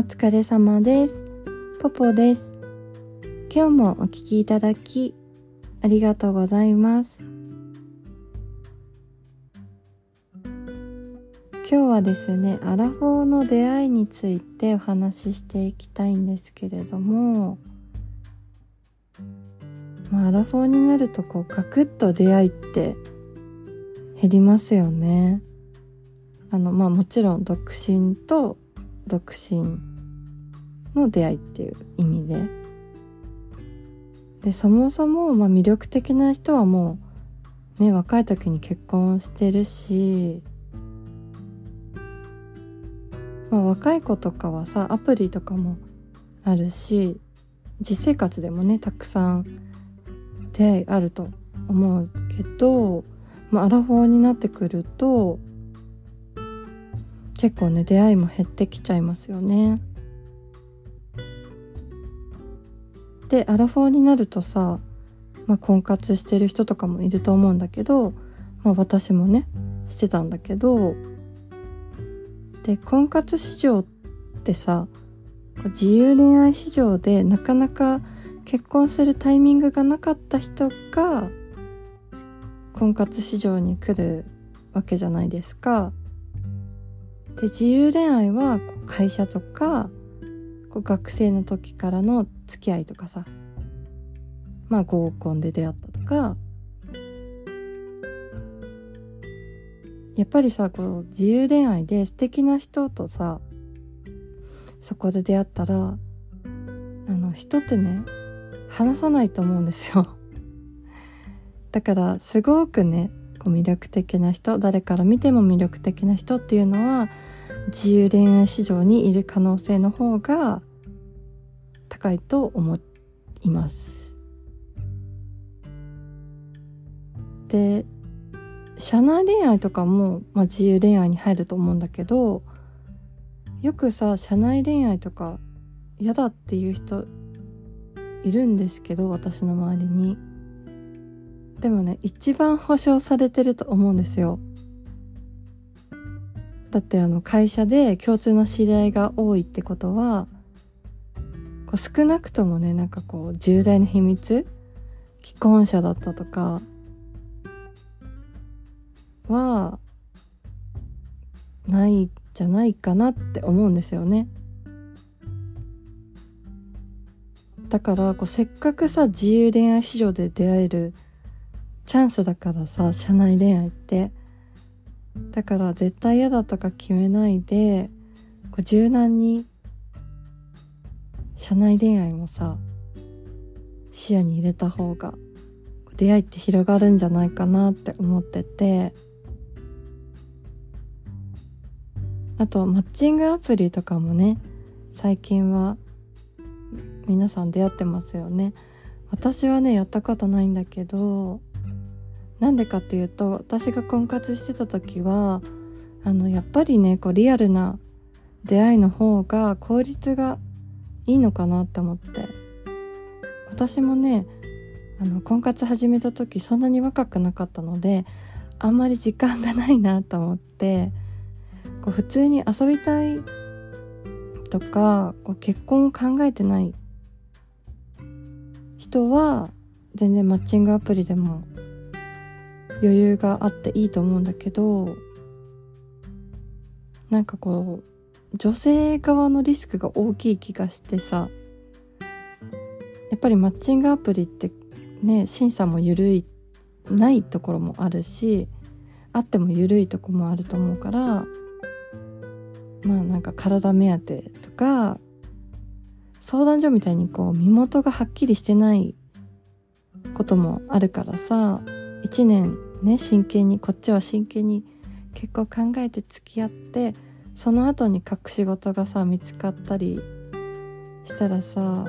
お疲れ様です。ポポです。今日もお聴きいただき、ありがとうございます。今日はですね、アラフォーの出会いについてお話ししていきたいんですけれども、まあ、アラフォーになるとこうガクッと出会いって減りますよね。あのまあもちろん独身と独身の出会いっていう意味ででそもそもまあ魅力的な人はもうね若い時に結婚してるしまあ若い子とかはさアプリとかもあるし実生活でもねたくさん出会いあると思うけど、まあ、アラフォーになってくると結構ね出会いも減ってきちゃいますよね。でアラフォーになるとさ、まあ、婚活してる人とかもいると思うんだけど、まあ、私もねしてたんだけどで婚活市場ってさ自由恋愛市場でなかなか結婚するタイミングがなかった人が婚活市場に来るわけじゃないですか。で自由恋愛は会社とか学生の時からの付き合いとかさ。まあ合コンで出会ったとか。やっぱりさこう自由恋愛で素敵な人とさそこで出会ったらあの人ってね話さないと思うんですよ。だからすごくねこう魅力的な人誰から見ても魅力的な人っていうのは自由恋愛市場にいる可能性の方が高いと思います。で社内恋愛とかも、まあ、自由恋愛に入ると思うんだけどよくさ社内恋愛とか嫌だっていう人いるんですけど私の周りにでもね一番保証されてると思うんですよだってあの会社で共通の知り合いが多いってことはこう少なくともねなんかこう重大な秘密既婚者だったとかはないじゃないかなって思うんですよね。だからこうせっかくさ自由恋愛市場で出会えるチャンスだからさ社内恋愛ってだから絶対嫌だとか決めないでこう柔軟に社内恋愛もさ視野に入れた方が出会いって広がるんじゃないかなって思ってて。あとマッチングアプリとかもね最近は皆さん出会ってますよね。私はねやったことないんだけどなんでかっていうと私が婚活してた時はあのやっぱりねこうリアルな出会いの方が効率がいいのかなって思って。私もねあの婚活始めた時そんなに若くなかったのであんまり時間がないなと思ってこう普通に遊びたいとかこう結婚を考えてない人は全然マッチングアプリでも余裕があっていいと思うんだけどなんかこう女性側のリスクが大きい気がしてさやっぱりマッチングアプリってね審査も緩いないところもあるしあっても緩いとこもあると思うからまあなんか体目当てとか相談所みたいにこう身元がはっきりしてないこともあるからさ1年ね真剣にこっちは真剣に結構考えて付き合ってその後に隠し事がさ見つかったりしたらさ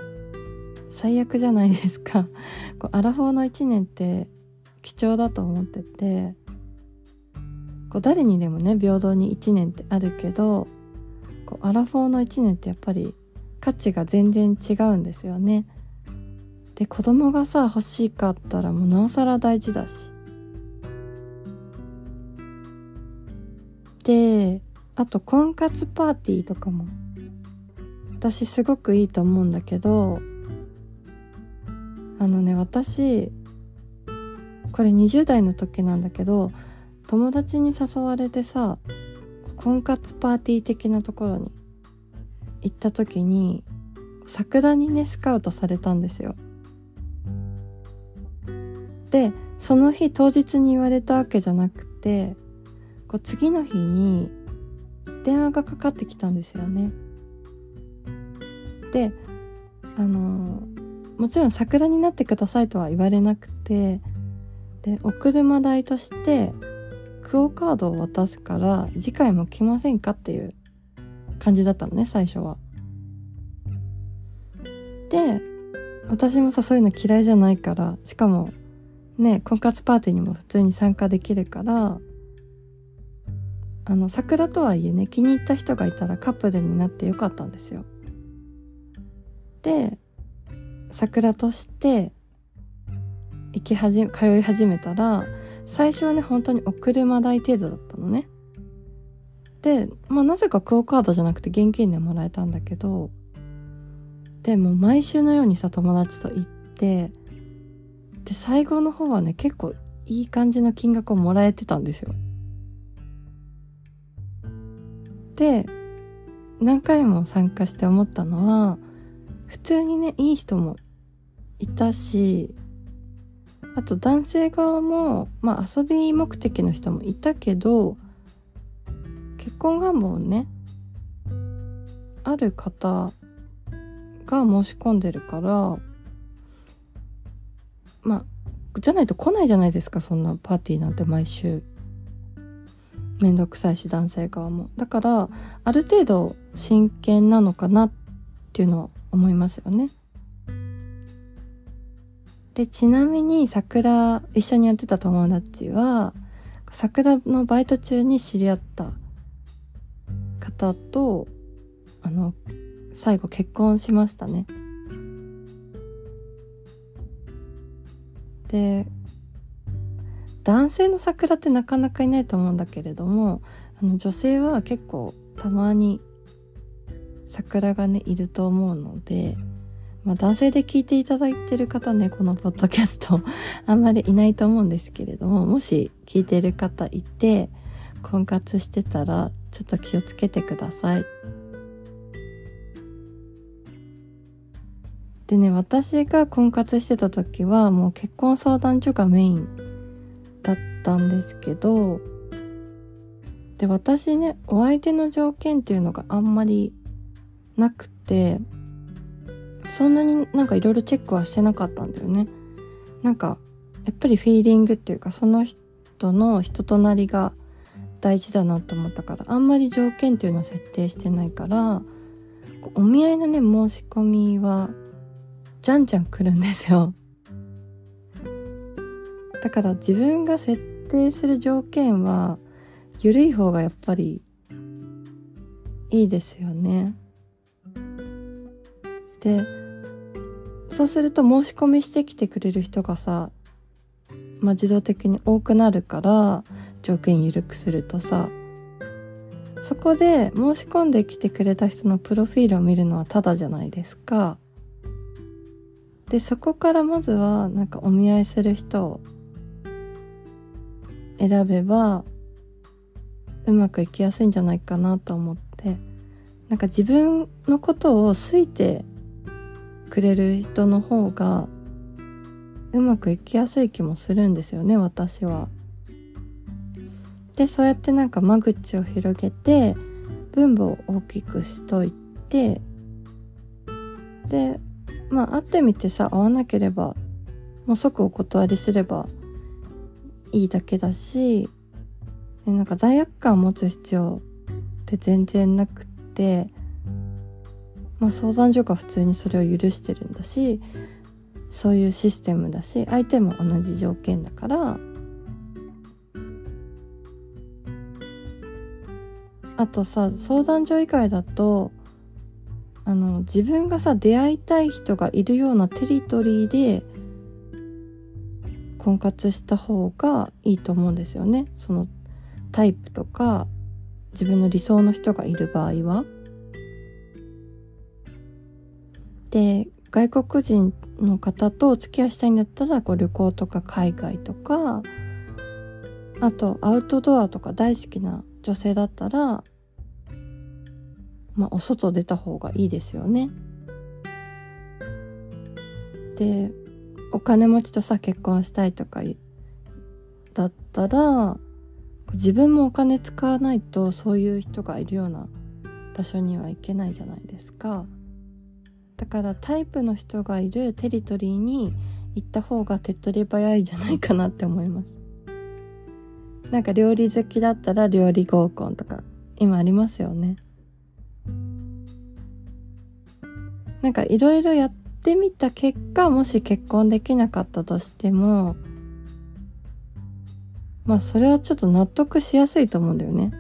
最悪じゃないですか こうアラフォーの1年って貴重だと思っててこう誰にでもね平等に1年ってあるけどこうアラフォーの1年ってやっぱり価値が全然違うんですよね。で子供がさ欲しかったらもうなおさら大事だしであと婚活パーティーとかも私すごくいいと思うんだけどあのね私これ20代の時なんだけど友達に誘われてさ婚活パーティー的なところに行った時に桜にねスカウトされたんですよ。でその日当日に言われたわけじゃなくてこう次の日に電話がかかってきたんですよね。であのもちろん桜になってくださいとは言われなくてでお車代としてクオカードを渡すから次回も来ませんかっていう感じだったのね最初は。で私もさそういうの嫌いじゃないからしかもね婚活パーティーにも普通に参加できるからあの桜とはいえね気に入った人がいたらカップルになってよかったんですよ。で桜として行き始め通い始めたら最初はね本当にお車代程度だったのね。で、まあ、なぜかクオカードじゃなくて現金でもらえたんだけどでも毎週のようにさ友達と行ってで最後の方はね結構いい感じの金額をもらえてたんですよ。で何回も参加して思ったのは普通にねいい人もいたしあと男性側もまあ遊び目的の人もいたけど結婚願望ねある方が申し込んでるからまあじゃないと来ないじゃないですかそんなパーティーなんて毎週。めんどくさいし男性側も。だからある程度真剣なのかなっていうのは思いますよね。でちなみに桜一緒にやってた友達は桜のバイト中に知り合った方とあの最後結婚しましたね。で男性の桜ってなかなかいないと思うんだけれどもあの女性は結構たまに桜がねいると思うので、まあ、男性で聞いていただいてる方ねこのポッドキャストあんまりいないと思うんですけれどももし聞いてる方いて婚活してたらちょっと気をつけてください。でね私が婚活してた時はもう結婚相談所がメインだったんですけどで私ねお相手の条件っていうのがあんまりなくてそんなになんかいろいろチェックはしてなかったんだよね。なんかやっぱりフィーリングっていうかその人の人となりが大事だなと思ったからあんまり条件っていうのは設定してないからお見合いのね申し込みはじゃんじゃん来るんですよ。だから自分が設定する条件は緩い方がやっぱりいいですよねでそうすると申し込みしてきてくれる人がさ、まあ、自動的に多くなるから条件緩くするとさそこで申し込んできてくれた人のプロフィールを見るのはただじゃないですか。でそこからまずはなんかお見合いする人を選べばうまくいきやすいんじゃないかなと思ってなんか自分のことを好いてくれる人の方がうまくいきやすい気もするんですよね私は。でそうやってなんか間口を広げて分母を大きくしといてでまあ会ってみてさ会わなければもう即お断りすればいいだけだしでなんか罪悪感を持つ必要って全然なくってまあ相談所が普通にそれを許してるんだしそういうシステムだし相手も同じ条件だからあとさ相談所以外だとあの自分がさ出会いたい人がいるようなテリトリーで婚活した方がいいと思うんですよねそのタイプとか自分の理想の人がいる場合はで外国人の方とお付き合いしたいんだったらこう旅行とか海外とかあとアウトドアとか大好きな女性だったらまあお外出た方がいいですよね。でお金持ちとさ結婚したいとかだったら自分もお金使わないとそういう人がいるような場所には行けないじゃないですか。だからタイプの人がいるテリトリーに行った方が手っ取り早いじゃないかなって思います。なんか料理好きだったら料理合コンとか今ありますよね。なんかいろいろやっってみた結果もし結婚できなかったとしてもまあそれはちょっと納得しやすいと思うんだよね。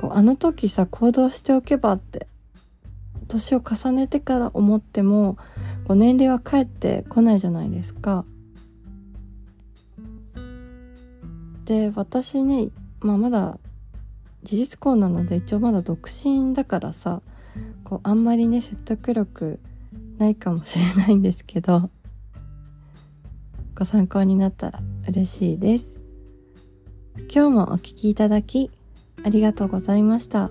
こうあの時さ行動しておけばって年を重ねてから思ってもこう年齢は返ってこないじゃないですか。で私ね、まあ、まだ事実婚なので一応まだ独身だからさこうあんまりね説得力ないかもしれないんですけどご参考になったら嬉しいです。今日もお聴きいただきありがとうございました。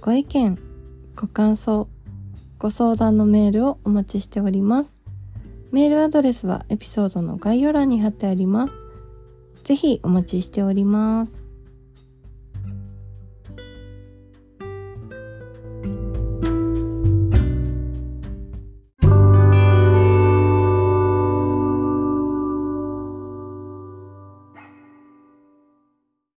ご意見、ご感想、ご相談のメールをお待ちしております。メールアドレスはエピソードの概要欄に貼ってあります。ぜひお待ちしております。